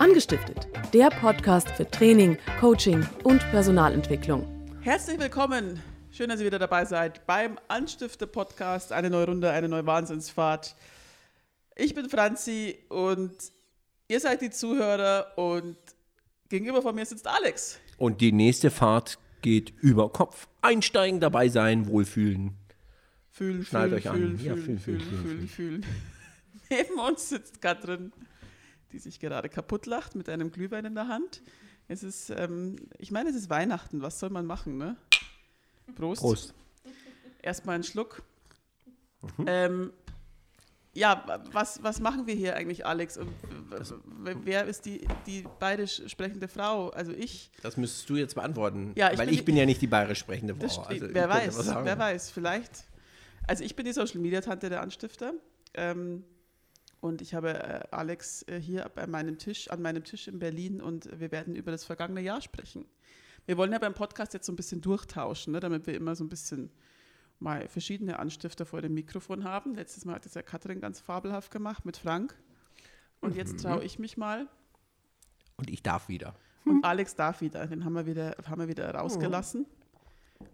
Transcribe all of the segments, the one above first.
Angestiftet, der Podcast für Training, Coaching und Personalentwicklung. Herzlich willkommen. Schön, dass ihr wieder dabei seid beim Anstifte Podcast. Eine neue Runde, eine neue Wahnsinnsfahrt. Ich bin Franzi und ihr seid die Zuhörer und gegenüber von mir sitzt Alex. Und die nächste Fahrt geht über Kopf. Einsteigen, dabei sein, wohlfühlen. Fühlen, Schnallt fühlen, euch fühlen, an. Ja, fühlen, fühlen, fühlen, fühlen, fühlen, fühlen. Neben uns sitzt Katrin, die sich gerade kaputt lacht mit einem Glühwein in der Hand. Es ist, ähm, ich meine, es ist Weihnachten. Was soll man machen, ne? Prost. Prost. Erstmal einen Schluck. Mhm. Ähm, ja, wa- was, was machen wir hier eigentlich, Alex? Und wer ist die, die bayerisch sprechende Frau? Also ich. Das müsstest du jetzt beantworten. Ja, ich weil bin ich bin ja nicht die bayerisch sprechende Frau. Also, wer weiß, wer weiß, vielleicht. Also ich bin die Social Media Tante der Anstifter. Ähm, und ich habe äh, Alex äh, hier bei meinem Tisch, an meinem Tisch in Berlin und wir werden über das vergangene Jahr sprechen. Wir wollen ja beim Podcast jetzt so ein bisschen durchtauschen, ne, damit wir immer so ein bisschen mal verschiedene Anstifter vor dem Mikrofon haben. Letztes Mal hat es ja Katrin ganz fabelhaft gemacht mit Frank. Und jetzt traue ich mich mal. Und ich darf wieder. Und Alex darf wieder. Den haben wir wieder, haben wir wieder rausgelassen.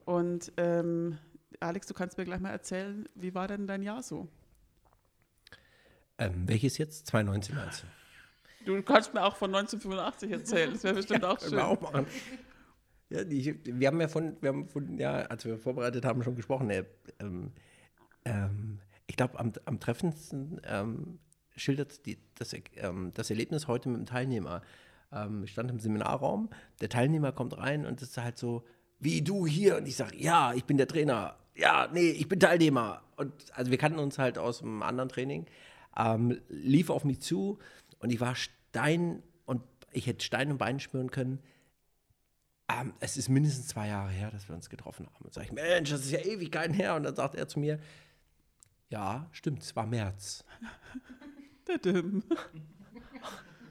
Und ähm, Alex, du kannst mir gleich mal erzählen, wie war denn dein Jahr so? Ähm, welches jetzt? 2019 meinst du? Du kannst mir auch von 1985 erzählen. Das wäre bestimmt auch Können schön. wir auch machen. Ja, die, wir haben ja von, wir haben von, ja, als wir vorbereitet haben, schon gesprochen. Äh, ähm, ähm, ich glaube, am, am treffendsten ähm, schildert die, das, ähm, das Erlebnis heute mit dem Teilnehmer. Ähm, ich stand im Seminarraum, der Teilnehmer kommt rein und ist halt so, wie du hier. Und ich sage, ja, ich bin der Trainer. Ja, nee, ich bin Teilnehmer. Und also wir kannten uns halt aus einem anderen Training. Ähm, lief auf mich zu und ich war Stein und ich hätte Stein und Bein spüren können. Ähm, es ist mindestens zwei Jahre her, dass wir uns getroffen haben. Und sage ich, Mensch, das ist ja Ewigkeiten her. Und dann sagt er zu mir, ja, stimmt, es war März.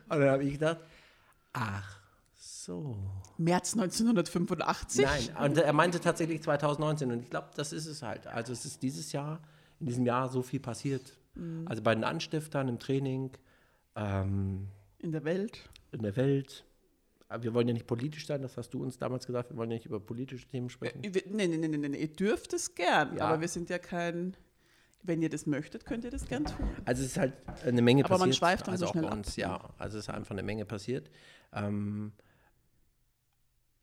Und dann habe ich gedacht, ach so. März 1985? Nein, und er meinte tatsächlich 2019. Und ich glaube, das ist es halt. Also es ist dieses Jahr, in diesem Jahr so viel passiert. Also bei den Anstiftern im Training, ähm, In der Welt. in der Welt. Aber wir wollen ja nicht politisch sein, das hast du uns damals gesagt, wir wollen ja nicht über politische Themen sprechen. Nee, nee, nee, nee, nee. Ihr dürft es gern, Ja. aber wir sind ja kein. Wenn ihr das möchtet, könnt ihr das gern tun. Also es ist halt eine Menge Aber man passiert. schweift dann also so auch schnell bei ab. uns, ja. Also es ist einfach eine Menge passiert. Ähm,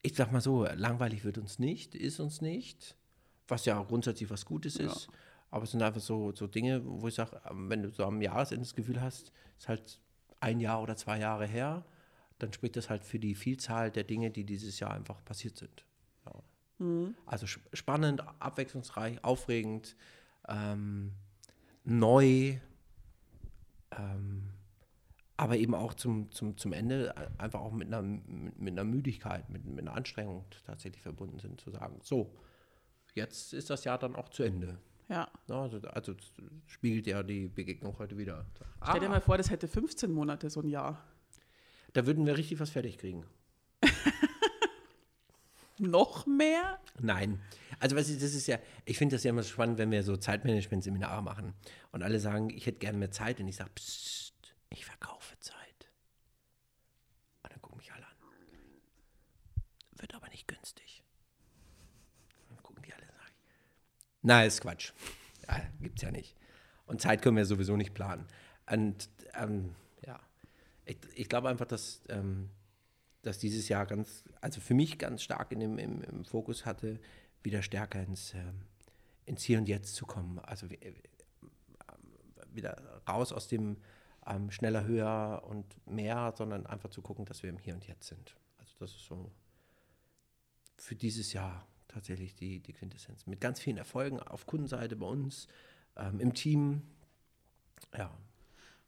ich sag mal so, langweilig wird uns nicht, ist uns nicht, was ja grundsätzlich was Gutes ist. Aber es sind einfach so, so Dinge, wo ich sage, wenn du so am Jahresende das Gefühl hast, ist halt ein Jahr oder zwei Jahre her, dann spricht das halt für die Vielzahl der Dinge, die dieses Jahr einfach passiert sind. Ja. Mhm. Also sp- spannend, abwechslungsreich, aufregend, ähm, neu, ähm, aber eben auch zum, zum, zum Ende äh, einfach auch mit einer, mit, mit einer Müdigkeit, mit, mit einer Anstrengung tatsächlich verbunden sind, zu sagen, so, jetzt ist das Jahr dann auch zu Ende. Ja. Also, also spiegelt ja die Begegnung heute wieder. Stell dir Ah, mal vor, das hätte 15 Monate, so ein Jahr. da würden wir richtig was fertig kriegen. Noch mehr? Nein. Also was ist, das ist ja, ich finde das ja immer so spannend, wenn wir so Zeitmanagement-Seminare machen und alle sagen, ich hätte gerne mehr Zeit und ich sage, psst, ich verkaufe Zeit. Und dann gucken mich alle an. Wird aber nicht günstig. Dann gucken die alle und sagen, na, ist Quatsch. Ja, gibt's ja nicht. Und Zeit können wir sowieso nicht planen. Und ähm, ja, ich, ich glaube einfach, dass, ähm, dass dieses Jahr ganz, also für mich ganz stark in dem, im, im Fokus hatte, wieder stärker ins, ähm, ins Hier und Jetzt zu kommen. Also äh, wieder raus aus dem ähm, schneller, höher und mehr, sondern einfach zu gucken, dass wir im Hier und Jetzt sind. Also das ist so für dieses Jahr tatsächlich die, die Quintessenz. Mit ganz vielen Erfolgen auf Kundenseite bei uns, ähm, im Team. Ja,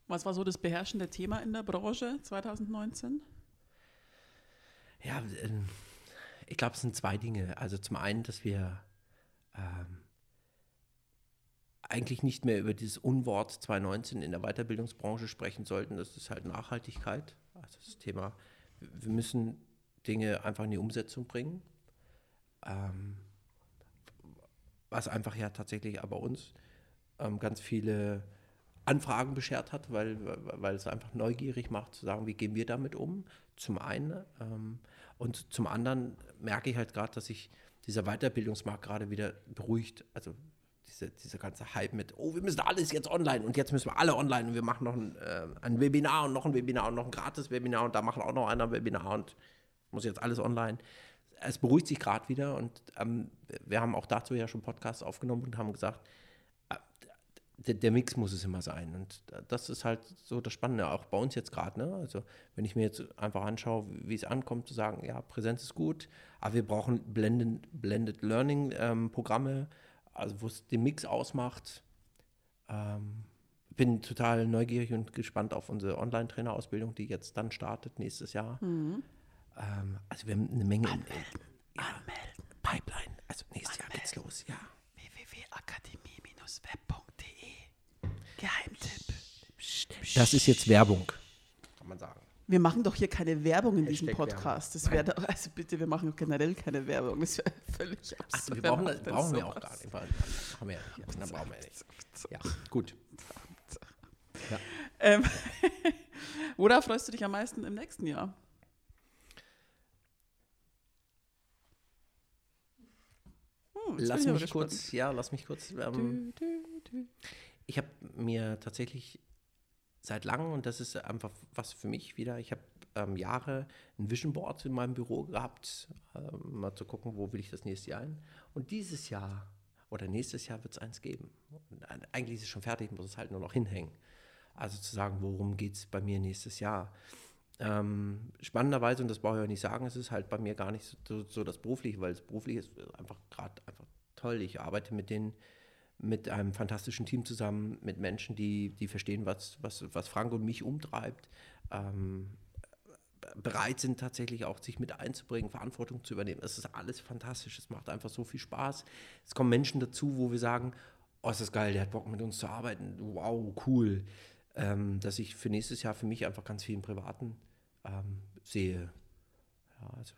Was war so das beherrschende Thema in der Branche 2019? Ja, ähm, ich glaube, es sind zwei Dinge. Also zum einen, dass wir ähm, eigentlich nicht mehr über dieses Unwort 2019 in der Weiterbildungsbranche sprechen sollten. Das ist halt Nachhaltigkeit. Also das Thema, wir wir müssen Dinge einfach in die Umsetzung bringen. Ähm, was einfach ja tatsächlich aber uns ähm, ganz viele Anfragen beschert hat, weil, weil es einfach neugierig macht, zu sagen, wie gehen wir damit um, zum einen. Ähm, und zum anderen merke ich halt gerade, dass sich dieser Weiterbildungsmarkt gerade wieder beruhigt. Also diese, dieser ganze Hype mit, oh, wir müssen alles jetzt online und jetzt müssen wir alle online und wir machen noch ein, äh, ein Webinar und noch ein Webinar und noch ein gratis Webinar und da machen auch noch einer ein Webinar und muss jetzt alles online. Es beruhigt sich gerade wieder und ähm, wir haben auch dazu ja schon Podcasts aufgenommen und haben gesagt, der, der, Mix muss es immer sein. Und das ist halt so das Spannende, auch bei uns jetzt gerade. Ne? Also, wenn ich mir jetzt einfach anschaue, wie es ankommt, zu sagen, ja, Präsenz ist gut, aber wir brauchen Blended, Blended Learning-Programme, ähm, also wo es den Mix ausmacht. Ähm, bin total neugierig und gespannt auf unsere Online-Trainer-Ausbildung, die jetzt dann startet nächstes Jahr. Mhm. Ähm, also, wir haben eine Menge. Anmelden. In, ja, Anmelden. Pipeline. Also, nächstes Anmelden. Jahr geht's los, ja. www.akademie-web.de Geheimtipp. Das ist jetzt Werbung, kann man sagen. Wir machen doch hier keine Werbung in diesem Podcast. Das wäre also bitte, wir machen generell keine Werbung. Das wäre völlig absurd. Ach, wir brauchen, das brauchen wir auch gar nicht. Haben wir ja nicht. Dann brauchen wir nicht. Ja, gut. Ja. Ähm, worauf freust du dich am meisten im nächsten Jahr? Hm, lass mich kurz, ja, lass mich kurz. Ähm, du, du, du ich habe mir tatsächlich seit langem, und das ist einfach was für mich wieder, ich habe ähm, Jahre ein Vision Board in meinem Büro gehabt, ähm, mal zu gucken, wo will ich das nächste Jahr hin. Und dieses Jahr oder nächstes Jahr wird es eins geben. Und eigentlich ist es schon fertig, muss es halt nur noch hinhängen. Also zu sagen, worum geht es bei mir nächstes Jahr. Ähm, spannenderweise, und das brauche ich auch nicht sagen, es ist halt bei mir gar nicht so, so das Berufliche, weil das Berufliche ist einfach gerade einfach toll. Ich arbeite mit den mit einem fantastischen Team zusammen, mit Menschen, die, die verstehen, was, was, was Frank und mich umtreibt, ähm, bereit sind tatsächlich auch sich mit einzubringen, Verantwortung zu übernehmen. Es ist alles fantastisch, es macht einfach so viel Spaß. Es kommen Menschen dazu, wo wir sagen, oh, ist das geil, der hat Bock mit uns zu arbeiten, wow, cool. Ähm, dass ich für nächstes Jahr für mich einfach ganz viel im Privaten ähm, sehe. Ja, also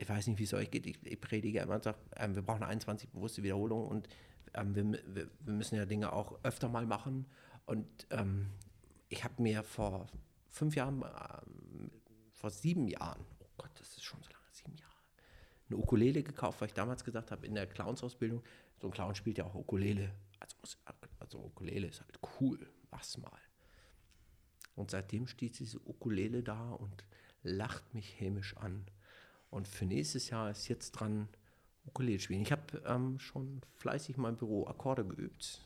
ich weiß nicht, wie es euch geht, ich, ich predige immer und sage, ähm, wir brauchen 21 bewusste Wiederholungen und ähm, wir, wir, wir, müssen ja Dinge auch öfter mal machen. Und ähm, ich habe mir vor fünf Jahren, ähm, vor sieben Jahren, oh Gott, das ist schon so lange, sieben Jahre, eine Ukulele gekauft, weil ich damals gesagt habe, in der Clownsausbildung, so ein Clown spielt ja auch Ukulele. Also, also Ukulele ist halt cool, was mal. Und seitdem steht diese Ukulele da und lacht mich hämisch an. Und für nächstes Jahr ist jetzt dran Ukulele spielen. Ich habe ähm, schon fleißig in meinem Büro Akkorde geübt.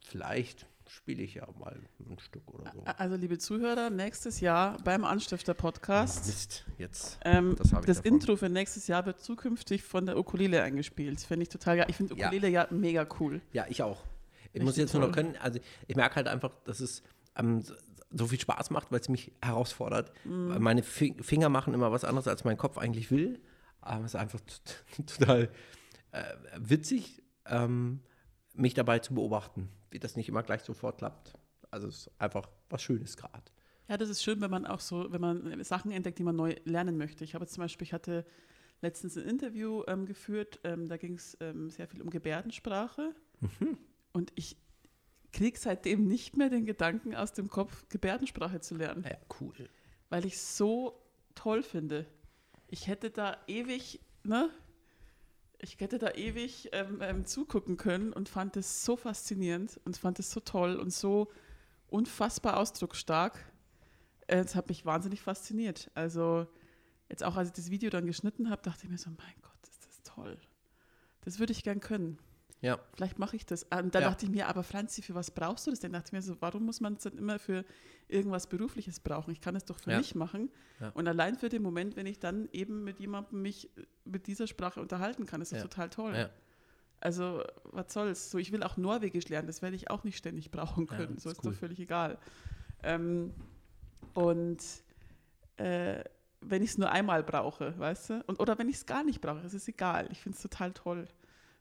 Vielleicht spiele ich ja mal ein Stück oder so. Also, liebe Zuhörer, nächstes Jahr beim Anstifter-Podcast. Mist, jetzt. Ähm, das, das Intro für nächstes Jahr wird zukünftig von der Ukulele eingespielt. Finde ich total geil. Ich finde Ukulele ja. ja. mega cool. Ja, ich auch. Ich Richtig muss jetzt toll. nur noch können, also ich merke halt einfach, dass es ähm, so viel Spaß macht, weil es mich herausfordert. Mhm. Meine Finger machen immer was anderes, als mein Kopf eigentlich will. Aber es ist einfach total äh, witzig, ähm, mich dabei zu beobachten, wie das nicht immer gleich sofort klappt. Also es ist einfach was Schönes gerade. Ja, das ist schön, wenn man auch so, wenn man Sachen entdeckt, die man neu lernen möchte. Ich habe zum Beispiel, ich hatte letztens ein Interview ähm, geführt, ähm, da ging es ähm, sehr viel um Gebärdensprache. Mhm. Und ich kriege seitdem nicht mehr den Gedanken aus dem Kopf, Gebärdensprache zu lernen. Ja, cool. Weil ich es so toll finde. Ich hätte da ewig, ne? Ich hätte da ewig ähm, ähm, zugucken können und fand es so faszinierend und fand es so toll und so unfassbar ausdrucksstark. Es hat mich wahnsinnig fasziniert. Also jetzt auch, als ich das Video dann geschnitten habe, dachte ich mir so, mein Gott, ist das toll. Das würde ich gern können. Ja. Vielleicht mache ich das. Und da ja. dachte ich mir, aber Franzi, für was brauchst du das denn? Da dachte ich mir so, warum muss man es dann immer für irgendwas Berufliches brauchen? Ich kann es doch für ja. mich machen. Ja. Und allein für den Moment, wenn ich dann eben mit jemandem mich mit dieser Sprache unterhalten kann, ist das total toll. Also, was soll's? So, ich will auch Norwegisch lernen, das werde ich auch nicht ständig brauchen können. so ist cool. doch völlig egal. Ähm, und äh, wenn ich es nur einmal brauche, weißt du? Und, oder wenn ich es gar nicht brauche, es ist egal. Ich finde es total toll.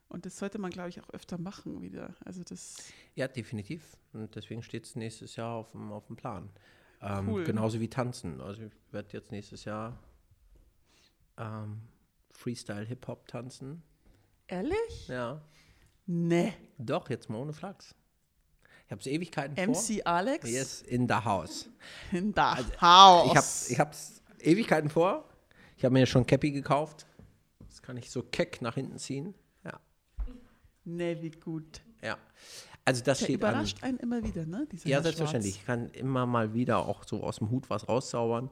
Und das sollte man, glaube ich, auch öfter machen wieder. Also das ja, definitiv. Und deswegen steht es nächstes Jahr auf dem, auf dem Plan. Ähm, cool. Genauso wie Tanzen. Also ich werde jetzt nächstes Jahr ähm, Freestyle Hip-Hop tanzen. Ehrlich? Ja. Nee. Doch, jetzt mal ohne Flachs. Ich habe es Ewigkeiten MC vor. Alex Yes, in the house. in the house. Also, Ich habe ich hab's Ewigkeiten vor. Ich habe mir schon Cappy gekauft. Das kann ich so keck nach hinten ziehen. Nee, wie gut. Ja. Also das Der steht an. überrascht einen immer wieder, ne? Dieser Ja, selbstverständlich. Ich kann immer mal wieder auch so aus dem Hut was rauszaubern.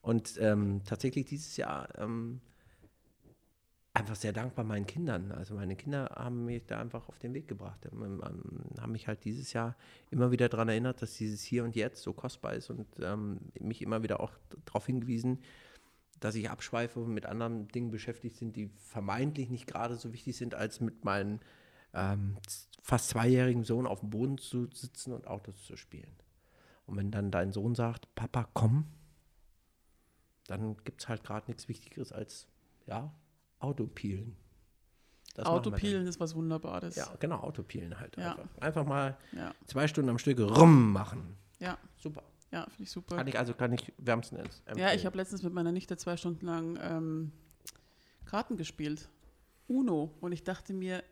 Und ähm, tatsächlich dieses Jahr ähm, einfach sehr dankbar meinen Kindern. Also meine Kinder haben mich da einfach auf den Weg gebracht. Ähm, ähm, haben mich halt dieses Jahr immer wieder daran erinnert, dass dieses Hier und Jetzt so kostbar ist und ähm, mich immer wieder auch darauf hingewiesen, dass ich abschweife und mit anderen Dingen beschäftigt sind, die vermeintlich nicht gerade so wichtig sind, als mit meinem ähm, fast zweijährigen Sohn auf dem Boden zu sitzen und Autos zu spielen. Und wenn dann dein Sohn sagt, Papa, komm, dann gibt es halt gerade nichts Wichtigeres als, ja, Autopielen. Das. Autopielen ist was Wunderbares. Ja, genau, Autopielen halt Ja. einfach. Einfach mal ja, zwei Stunden am Stück rum machen. ja, Super. ja finde ich super. Kann ich also kann ich wärmstens empfehlen. Ja, ich habe letztens mit meiner Nichte zwei Stunden lang ähm, Karten gespielt. Uno. Und ich dachte mir,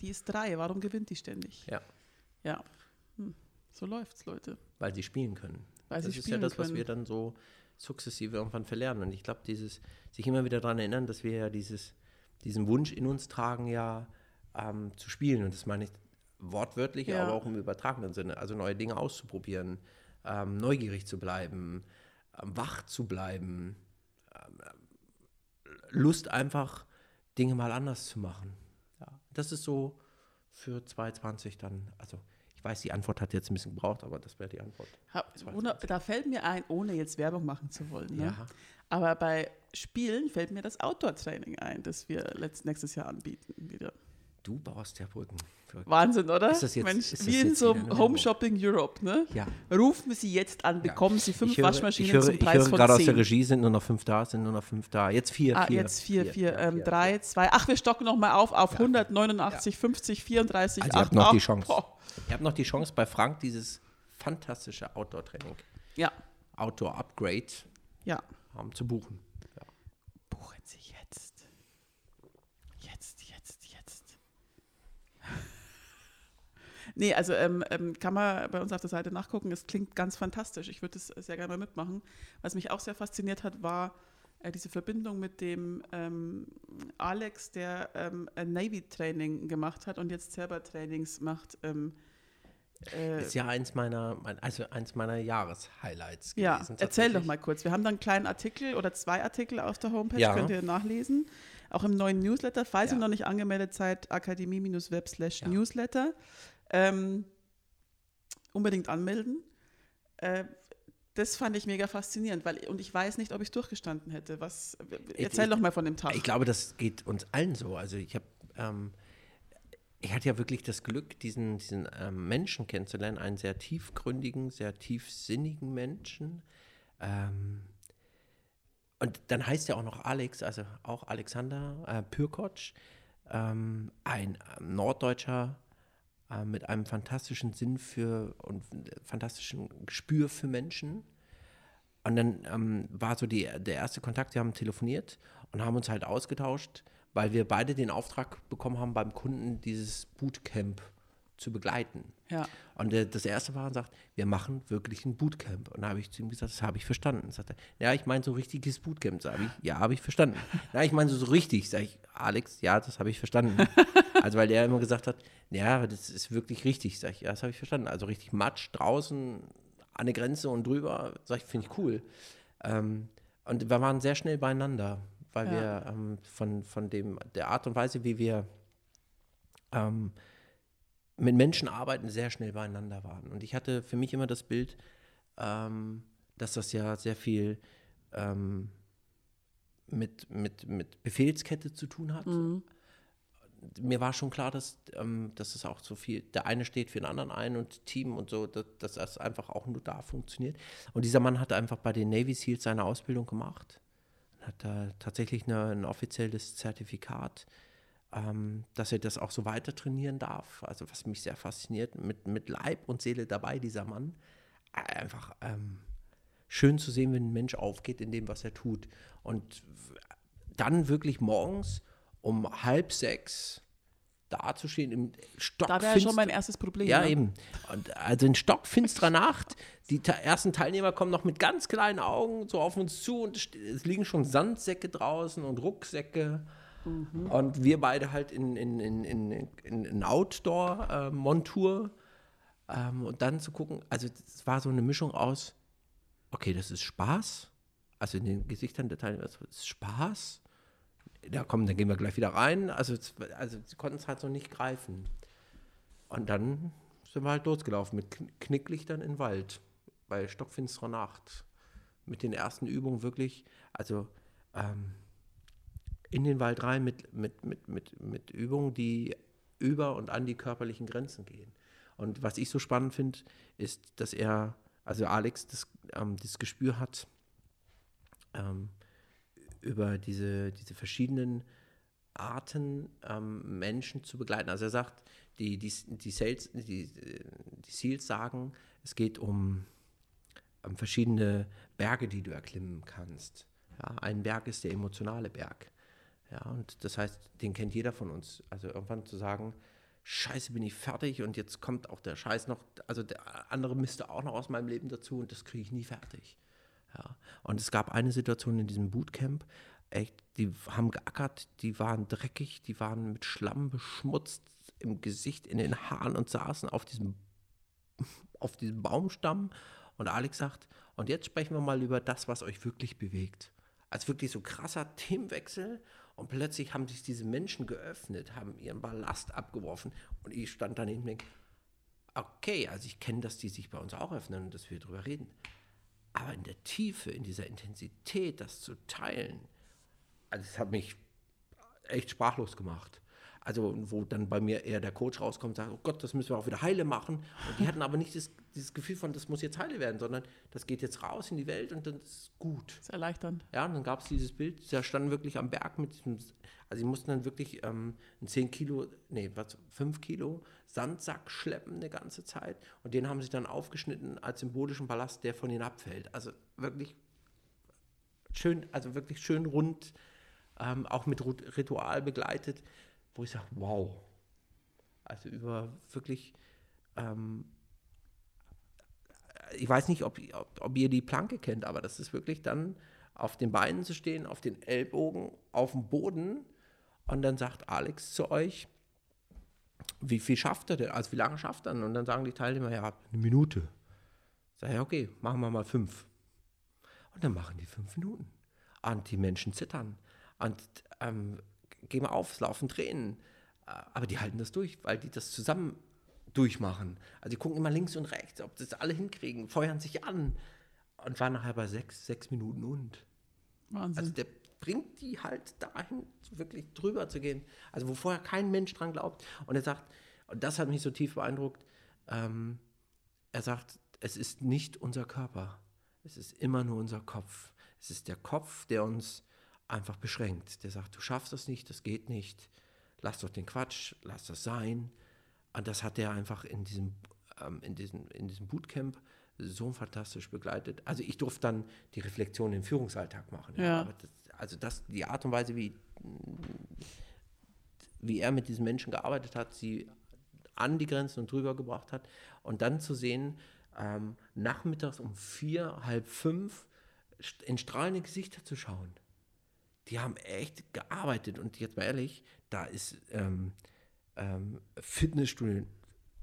die ist drei, warum gewinnt die ständig? Ja. Ja. Hm. So läuft's, Leute. Weil sie spielen können. Weil das ist ja das, was können. wir dann so sukzessive irgendwann verlernen. Und ich glaube, dieses, sich immer wieder daran erinnern, dass wir ja dieses, diesen Wunsch in uns tragen, ja ähm, zu spielen. Und das meine ich wortwörtlich, Ja. aber auch im übertragenen Sinne. Also neue Dinge auszuprobieren, ähm, neugierig zu bleiben, ähm, wach zu bleiben, ähm, Lust einfach, Dinge mal anders zu machen. Ja, das ist so für 2020 dann, also ich weiß, die Antwort hat jetzt ein bisschen gebraucht, aber das wäre die Antwort. Da fällt mir ein, ohne jetzt Werbung machen zu wollen. Ne? Ja. Aber bei Spielen fällt mir das Outdoor-Training ein, das wir letzt, nächstes Jahr anbieten. Wieder. Du baust ja Brücken. Wahnsinn, oder? Ist das jetzt- Mensch, ist das wie in so wieder eine Home? Shopping Europe, ne? Ja. Rufen Sie jetzt an, bekommen Sie fünf ich höre, Waschmaschinen ich höre, zum ich Preis höre von gerade aus der Regie, sind nur noch fünf da, sind nur noch fünf da. Jetzt vier, Ah, vier. jetzt vier, vier, ja, ähm, vier, drei, vier. zwei. Ach, wir stocken noch mal auf auf 189, 50, 34, Also ihr habt 8, noch die 8. Chance. Boah. Ihr habt noch die Chance bei Frank, dieses fantastische Outdoor-Training, Ja, Outdoor-Upgrade ja. ähm, zu. Ja. Buchen Sie jetzt. Jetzt, jetzt, jetzt. Nee, also ähm, ähm, kann man bei uns auf der Seite nachgucken. Es klingt ganz fantastisch. Ich würde es sehr gerne mal mitmachen. Was mich auch sehr fasziniert hat, war äh, diese Verbindung mit dem ähm, Alex, der ähm, ein Navy-Training gemacht hat und jetzt selber Trainings macht. Ähm, äh, Ist ja eins meiner, mein, also eins meiner Jahreshighlights Ja, gewesen. erzähl doch mal kurz. Wir haben dann einen kleinen Artikel oder zwei Artikel auf der Homepage, Ja. könnt ihr nachlesen. Auch im neuen Newsletter. Falls Ja. ihr noch nicht angemeldet seid, akademie-web slash Ja. Ähm, unbedingt anmelden. Äh, das fand ich mega faszinierend, weil und ich weiß nicht, ob ich es durchgestanden hätte. Was, erzähl ich- doch mal von dem Tag. Ich glaube, das geht uns allen so. Also ich habe, ähm, ich hatte ja wirklich das Glück, diesen, diesen ähm, Menschen kennenzulernen, einen sehr tiefgründigen, sehr tiefsinnigen Menschen. Ähm, und dann heißt er auch noch Alex, also auch Alexander äh, Pürkotsch, ähm, ein ähm, Norddeutscher äh, mit einem fantastischen Sinn für und fantastischen Gespür für Menschen. Und dann ähm, war so die, der erste Kontakt, wir haben telefoniert und haben uns halt ausgetauscht, weil wir beide den Auftrag bekommen haben, beim Kunden dieses Bootcamp zu begleiten. Ja. Und äh, das erste war und sagt, wir machen wirklich ein Bootcamp. Und da habe ich zu ihm gesagt, das habe ich verstanden. Sagt er, ja, ich meine so richtiges Bootcamp. Sag ich, ja, habe ich verstanden. ja, ich meine so, so richtig. Sag ich, Alex, ja, das habe ich verstanden. also weil der immer gesagt hat, ja, das ist wirklich richtig. Sag ich, ja, das habe ich verstanden. Also richtig Matsch draußen an der Grenze und drüber. Sag ich, finde ich cool. Ähm, und wir waren sehr schnell beieinander, weil Ja. wir ähm, von, von dem, der Art und Weise, wie wir ähm, mit Menschen arbeiten, sehr schnell beieinander waren. Und ich hatte für mich immer das Bild, ähm, dass das ja sehr viel ähm, mit, mit, mit Befehlskette zu tun hat. Mir war schon klar, dass, ähm, dass es auch so viel, der eine steht für den anderen ein und Team und so, dass, dass das einfach auch nur da funktioniert. Und dieser Mann hat einfach bei den Navy Seals seine Ausbildung gemacht. Hat da tatsächlich eine, ein offizielles Zertifikat ähm, dass er das auch so weiter trainieren darf. Also was mich sehr fasziniert, mit, mit Leib und Seele dabei, dieser Mann. Einfach ähm, schön zu sehen, wenn ein Mensch aufgeht in dem, was er tut. Und dann wirklich morgens um halb sechs dazustehen im Stock. Da wäre schon mein erstes Problem. Ja, ne? eben. Und also in stockfinsterer Nacht, die ersten Teilnehmer kommen noch mit ganz kleinen Augen so auf uns zu und es liegen schon Sandsäcke draußen und Rucksäcke. Und wir beide halt in, in, in, in, in, Outdoor-Montur. ähm, und dann zu gucken, also es war so eine Mischung aus, okay, das ist Spaß. Also in den Gesichtern der Teilnehmer, das ist Spaß. Ja, komm, dann gehen wir gleich wieder rein. Also, also sie konnten es halt so nicht greifen. Und dann sind wir halt losgelaufen mit Kn- Knicklichtern in den Wald bei stockfinsterer Nacht. Mit den ersten Übungen wirklich, also ähm, in den Wald rein mit, mit, mit, mit, mit Übungen, die über und an die körperlichen Grenzen gehen. Und was ich so spannend finde, ist, dass er, also Alex, das, ähm, das Gespür hat, ähm, über diese, diese verschiedenen Arten ähm, Menschen zu begleiten. Also er sagt, die, die, die, Sales, die, die Seals sagen, es geht um, um verschiedene Berge, die du erklimmen kannst. Ja, ein Berg ist der emotionale Berg. Ja, und das heißt, den kennt jeder von uns. Also irgendwann zu sagen, Scheiße, bin ich fertig und jetzt kommt auch der Scheiß noch, also der andere müsste auch noch aus meinem Leben dazu und das kriege ich nie fertig. Ja. Und es gab eine Situation in diesem Bootcamp, echt, die haben geackert, die waren dreckig, die waren mit Schlamm beschmutzt im Gesicht, in den Haaren und saßen auf diesem, auf diesem Baumstamm. Und Alex sagt, und jetzt sprechen wir mal über das, was euch wirklich bewegt. Als wirklich so krasser Themenwechsel und plötzlich haben sich diese Menschen geöffnet, haben ihren Ballast abgeworfen und ich stand daneben und denke, okay, also ich kenne, dass die sich bei uns auch öffnen und dass wir darüber reden. Aber in der Tiefe, in dieser Intensität, das zu teilen, also es hat mich echt sprachlos gemacht. Also wo dann bei mir eher der Coach rauskommt und sagt, oh Gott, das müssen wir auch wieder heile machen. Und die hatten aber nicht das, dieses Gefühl von, das muss jetzt heile werden, sondern das geht jetzt raus in die Welt und dann ist es gut. Das ist erleichternd. Ja, und dann gab es dieses Bild, da standen wirklich am Berg mit diesem, also sie mussten dann wirklich ähm, einen 10 Kilo, nee, was, 5 Kilo Sandsack schleppen eine ganze Zeit und den haben sie dann aufgeschnitten als symbolischen Ballast, der von ihnen abfällt. Also wirklich schön, also wirklich schön rund, ähm, auch mit Ritual begleitet, wo ich sage, wow. Also über wirklich, ähm, ich weiß nicht, ob, ob, ob ihr die Planke kennt, aber das ist wirklich dann auf den Beinen zu stehen, auf den Ellbogen, auf dem Boden und dann sagt Alex zu euch, wie viel schafft er denn? Also wie lange schafft er denn? Und dann sagen die Teilnehmer, ja, eine Minute. Sag ja, okay, machen wir mal fünf. Und dann machen die fünf Minuten. Und die Menschen zittern. Und ähm, gehen wir auf, es laufen Tränen. Äh, Aber die halten das durch, weil die das zusammen durchmachen. Also die gucken immer links und rechts, ob das alle hinkriegen, feuern sich an. Und waren nachher bei sechs, sechs Minuten und. Wahnsinn. Also der bringt die halt dahin, wirklich drüber zu gehen. Also wo vorher kein Mensch dran glaubt. Und er sagt, und das hat mich so tief beeindruckt, ähm, er sagt, es ist nicht unser Körper, es ist immer nur unser Kopf. Es ist der Kopf, der uns einfach beschränkt. Der sagt, du schaffst das nicht, das geht nicht, lass doch den Quatsch, lass das sein. Und das hat er einfach in diesem, ähm, in diesem, in diesem Bootcamp so fantastisch begleitet. Also ich durfte dann die Reflexion im Führungsalltag machen. Ja. Das, also das, die Art und Weise, wie, wie er mit diesen Menschen gearbeitet hat, sie an die Grenzen und drüber gebracht hat. Und dann zu sehen, ähm, nachmittags um vier, halb fünf in strahlende Gesichter zu schauen. Die haben echt gearbeitet. Und jetzt mal ehrlich, da ist ähm, ähm, Fitnessstudio,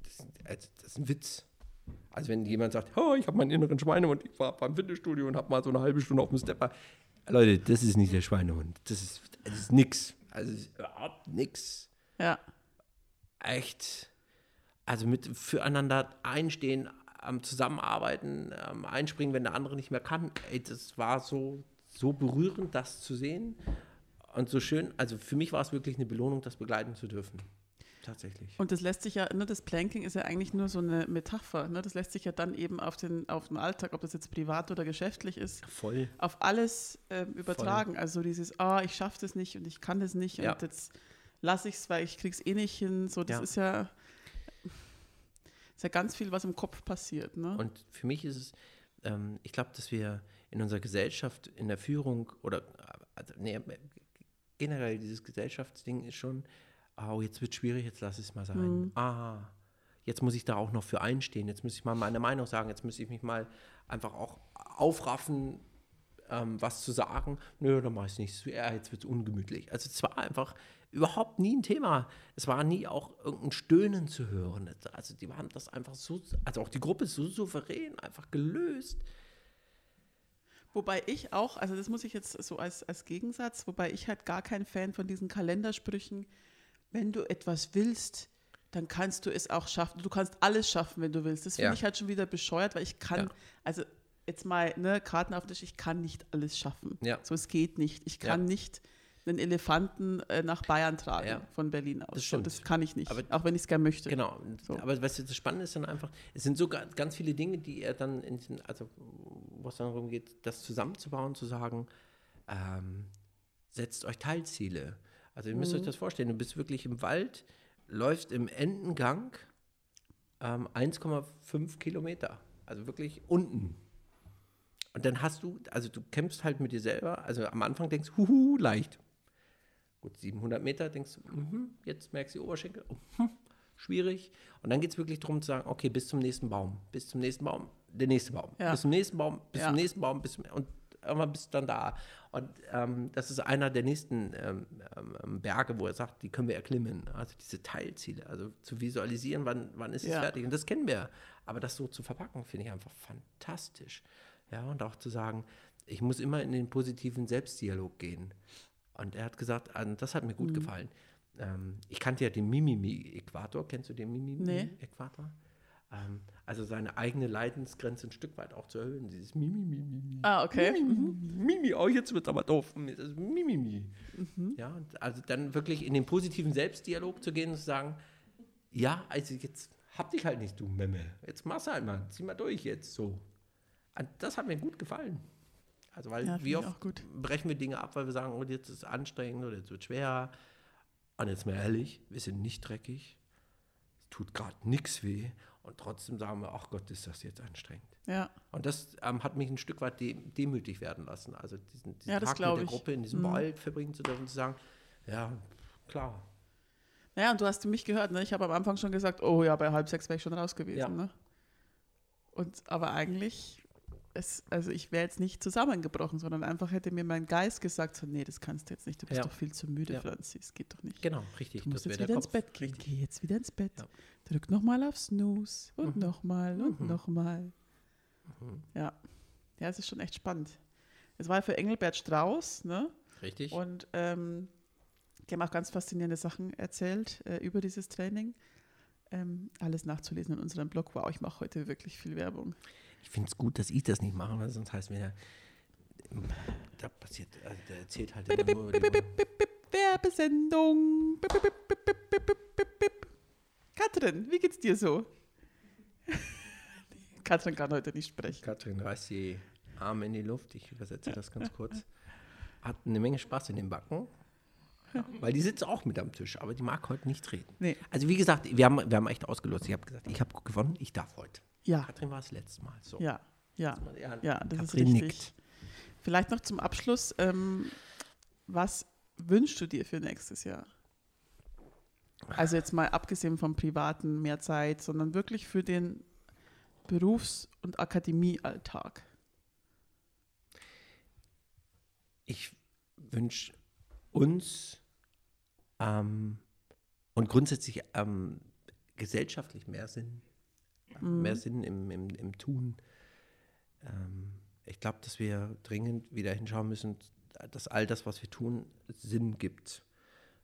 das, ist- das ist ein Witz. Also wenn jemand sagt, oh, ich habe meinen inneren Schweinehund, ich war beim Fitnessstudio und habe mal so eine halbe Stunde auf dem Stepper. Leute, das ist nicht der Schweinehund. Das ist, das ist nix. Also ist überhaupt nix. ja. Echt. Also mit füreinander einstehen, am Zusammenarbeiten, am Einspringen, wenn der andere nicht mehr kann. Ey, das war so, so berührend, das zu sehen. Und so schön. Also für mich war es wirklich eine Belohnung, das begleiten zu dürfen. Tatsächlich. Und das lässt sich ja, ne, das Planking ist ja eigentlich nur so eine Metapher. Ne? Das lässt sich ja dann eben auf den, auf den Alltag, ob das jetzt privat oder geschäftlich ist, Voll. auf alles ähm, übertragen. Also dieses, ah, ich schaffe das nicht und ich kann das nicht Ja. und jetzt lasse ich es, weil ich krieg's eh nicht hin. So, das Ja. ist ja ist ja ganz viel, was im Kopf passiert. Ne? Und für mich ist es, ähm, ich glaube, dass wir in unserer Gesellschaft, in der Führung oder also, nee, generell dieses Gesellschaftsding ist schon, oh, jetzt wird schwierig, jetzt lass es mal sein. Ah, jetzt muss ich da auch noch für einstehen, jetzt muss ich mal meine Meinung sagen, jetzt muss ich mich mal einfach auch aufraffen, ähm, was zu sagen. Nö, dann mache ich es nicht. Ja, jetzt wird es ungemütlich. Also es war einfach überhaupt nie ein Thema. Es war nie auch irgendein Stöhnen zu hören. Also die haben das einfach so, also auch die Gruppe so souverän einfach gelöst. Wobei ich auch, also das muss ich jetzt so als, als Gegensatz, wobei ich halt gar kein Fan von diesen Kalendersprüchen, wenn du etwas willst, dann kannst du es auch schaffen. Du kannst alles schaffen, wenn du willst. Das finde Ja. ich halt schon wieder bescheuert, weil ich kann, Ja. also jetzt mal, ne, Karten auf den Tisch, ich kann nicht alles schaffen. Ja. So, es geht nicht. Ich kann nicht einen Elefanten äh, nach Bayern tragen Ja. von Berlin aus. Das stimmt. das kann ich nicht, Aber- auch wenn ich es gerne möchte. Genau. So. Aber du, das Spannende ist dann einfach, es sind so ga- ganz viele Dinge, die er dann in den, also wo es dann darum geht, das zusammenzubauen, zu sagen, ähm, setzt euch Teilziele. Also ihr müsst euch das vorstellen, du bist wirklich im Wald, läufst im Endengang ähm, 1,5 Kilometer. Also wirklich unten. Und dann hast du, also du kämpfst halt mit dir selber, also am Anfang denkst du, huhu, leicht. Gut, 700 Meter denkst du, mhm, jetzt merkst du die Oberschenkel, oh, hm, schwierig. Und dann geht es wirklich darum zu sagen, okay, bis zum nächsten Baum, bis zum nächsten Baum, der nächste Baum, Ja. bis zum nächsten Baum, bis Ja. zum nächsten Baum, bis zum, und irgendwann bist du dann da. Und ähm, das ist einer der nächsten ähm, ähm, Berge, wo er sagt, die können wir erklimmen. Also diese Teilziele, also zu visualisieren, wann, wann ist es Ja. fertig. Und das kennen wir. Aber das so zu verpacken, finde ich einfach fantastisch. Ja, und auch zu sagen, ich muss immer in den positiven Selbstdialog gehen. Und er hat gesagt, ah, das hat mir Mhm. gut gefallen. Ähm, ich kannte ja den Mimimi-Äquator. Kennst du den Nee. Ähm, also seine eigene Leidensgrenze ein Stück weit auch zu erhöhen. Dieses Mimimi. Ah, okay. Mimimi, Mimi, oh, jetzt wird es aber doof. Das ist Mimimi. Mhm. Ja, also dann wirklich in den positiven Selbstdialog zu gehen und zu sagen, ja, also jetzt hab dich halt nicht, du Memme. Jetzt mach's halt mal, zieh mal durch jetzt so. Das hat mir gut gefallen. Also, weil Ja, wie oft brechen wir Dinge ab, weil wir sagen, oh, jetzt ist es anstrengend oder jetzt wird schwer. Und jetzt mal ehrlich, wir sind nicht dreckig. Es tut gerade nichts weh. Und trotzdem sagen wir, ach Gott, ist das jetzt anstrengend. Ja. Und das ähm, hat mich ein Stück weit de demütig werden lassen. Also diesen, diesen Ja, Tag mit der ich. Gruppe in diesem Mhm. Wald verbringen zu dürfen, zu sagen, ja, klar. Naja, und du hast mich gehört, ne? Ich habe am Anfang schon gesagt, oh ja, bei halb sechs wäre ich schon raus gewesen, Ja. ne? Und aber eigentlich, es, also ich wäre jetzt nicht zusammengebrochen, sondern einfach hätte mir mein Geist gesagt, so, nee, das kannst du jetzt nicht, du bist Ja. doch viel zu müde, Ja. Franzi, es geht doch nicht. Genau, richtig. Du musst jetzt wieder der ins. Bett gehen. Richtig. Geh jetzt wieder ins Bett. Ja. Drück nochmal auf Snooze und Mhm. nochmal und Mhm. nochmal. Mhm. Ja. Ja, es ist schon echt spannend. Es war für Engelbert Strauß, ne? Richtig. Und ähm, die haben auch ganz faszinierende Sachen erzählt äh, über dieses Training. Ähm, alles nachzulesen in unserem Blog. Wow, ich mache heute wirklich viel Werbung. Ich finde es gut, dass ich das nicht mache, weil sonst heißt mir ja, da passiert, also der erzählt halt immer nur Werbesendung. Katrin, wie geht's dir so? Katrin kann heute nicht sprechen. Katrin reißt die Arme in die Luft, ich übersetze das ganz kurz. Hat eine Menge Spaß in den Backen. Ja, weil die sitzt auch mit am Tisch, aber die mag heute nicht reden. Nee. Also wie gesagt, wir haben, wir haben echt ausgelost. Ich habe gesagt, ich habe gewonnen, ich darf heute. Ja, Katrin war das letzte Mal. So. ja, ja. Ja, Ja, das ist Katrin richtig. nickt. Vielleicht noch zum Abschluss. Ähm, was wünschst du dir für nächstes Jahr? Also jetzt mal abgesehen vom Privaten, mehr Zeit, sondern wirklich für den Berufs- und Akademiealltag. Ich wünsche uns ähm, und grundsätzlich ähm, gesellschaftlich mehr Sinn, Mhm. mehr Sinn im, im, im Tun. Ähm, ich glaube, dass wir dringend wieder hinschauen müssen, dass all das, was wir tun, Sinn gibt.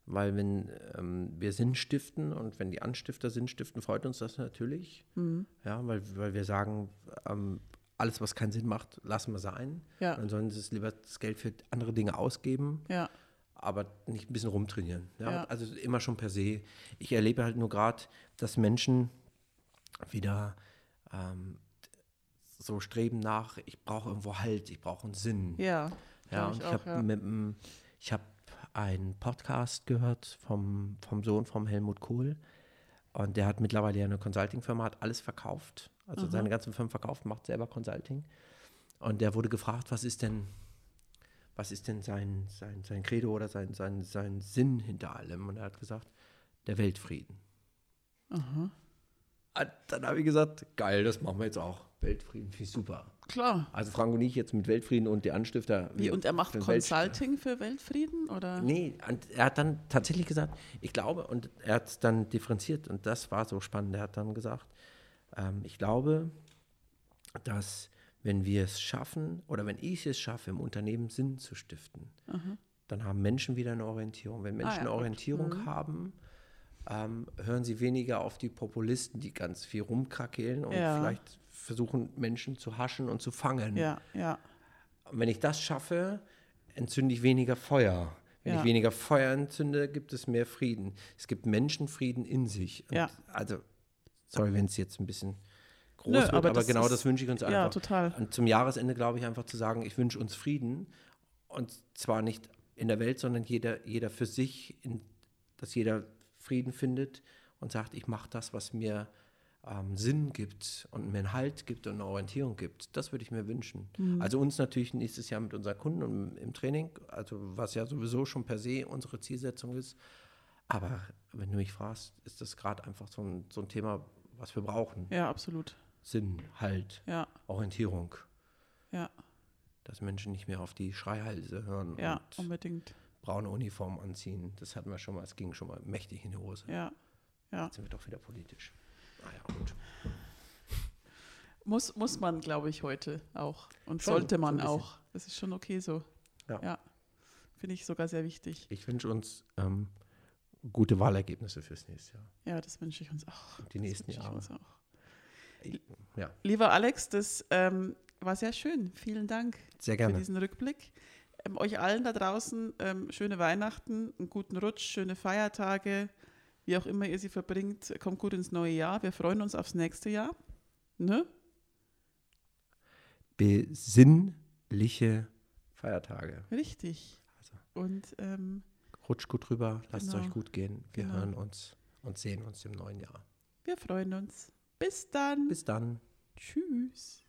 Weil wenn ähm, wir Sinn stiften und wenn die Anstifter Sinn stiften, freut uns das natürlich. Mhm. Ja, weil, weil wir sagen, ähm, alles, was keinen Sinn macht, lassen wir sein. Ja, Dann sollen sie es lieber das Geld für andere Dinge ausgeben, ja, aber nicht ein bisschen rumtrainieren. Ja? Ja. Also immer schon per se. Ich erlebe halt nur gerade, dass Menschen wieder ähm, so streben nach, ich brauche irgendwo Halt, ich brauche einen Sinn. ja. Ja, und ich habe ja. mit dem- ich habe einen Podcast gehört vom, vom Sohn vom Helmut Kohl. Und der hat mittlerweile ja eine Consulting-Firma, hat alles verkauft. Also Mhm. seine ganzen Firmen verkauft, macht selber Consulting. Und der wurde gefragt, was ist denn, was ist denn sein, sein, sein Credo oder sein, sein, sein Sinn hinter allem? Und er hat gesagt, der Weltfrieden. Aha. Ah, Dann habe ich gesagt, geil, das machen wir jetzt auch. Weltfrieden, ich super. Klar. Also Frank und ich jetzt mit Weltfrieden und die Anstifter. Wie, und er macht für Consulting für Weltfrieden? Oder? Nee, er hat dann tatsächlich gesagt, ich glaube, und er hat es dann differenziert und das war so spannend. Er hat dann gesagt, ähm, ich glaube, dass wenn wir es schaffen oder wenn ich es schaffe, im Unternehmen Sinn zu stiften, dann haben Menschen wieder eine Orientierung. Wenn Menschen Ah ja, eine. Orientierung haben, ähm, hören sie weniger auf die Populisten, die ganz viel rumkrakeln und Ja. vielleicht versuchen, Menschen zu haschen und zu fangen. Ja, ja. Und wenn ich das schaffe, entzünde ich weniger Feuer. Wenn Ja. ich weniger Feuer entzünde, gibt es mehr Frieden. Es gibt Menschenfrieden in sich. Und Ja. Also, sorry, wenn es jetzt ein bisschen groß Nö, wird, aber aber, genau ist- das wünsche ich uns einfach. Ja, total. Und zum Jahresende glaube ich einfach zu sagen, ich wünsche uns Frieden. Und zwar nicht in der Welt, sondern jeder, jeder für sich, in, dass jeder Frieden findet und sagt, ich mache das, was mir ähm, Sinn gibt und mir einen Halt gibt und eine Orientierung gibt. Das würde ich mir wünschen. Also uns natürlich nächstes Jahr mit unseren Kunden und im, Training, also was ja sowieso schon per se unsere Zielsetzung ist. Aber wenn du mich fragst, ist das gerade einfach so ein, so ein Thema, was wir brauchen. Ja, absolut. Sinn, Halt, Ja, Orientierung ja, dass Menschen nicht mehr auf die Schreihalse hören ja, unbedingt. Braune Uniform anziehen. Das hatten wir schon mal, es ging schon mal mächtig in die Hose. Ja, ja. Jetzt sind wir doch wieder politisch. Naja, gut. Muss, muss man, glaube ich, heute auch. Und Schon, sollte so man bisschen. auch. Das ist schon okay so. Ja. ja. Finde ich sogar sehr wichtig. Ich wünsche uns ähm, gute Wahlergebnisse fürs nächste Jahr. Ja, das wünsche ich uns auch. Die Das nächsten Jahre. Ich, ja, Lieber Alex, das ähm, war sehr schön. Vielen Dank sehr für gerne. diesen Rückblick. Ähm, euch allen da draußen ähm, schöne Weihnachten, einen guten Rutsch, schöne Feiertage, wie auch immer ihr sie verbringt. Kommt gut ins neue Jahr. Wir freuen uns aufs nächste Jahr. Ne? Besinnliche Feiertage. Richtig. Also. Und ähm, Rutscht gut rüber, lasst es Genau. euch gut gehen. Wir Genau. hören uns und sehen uns im neuen Jahr. wir freuen uns. Bis dann. Bis dann. Tschüss.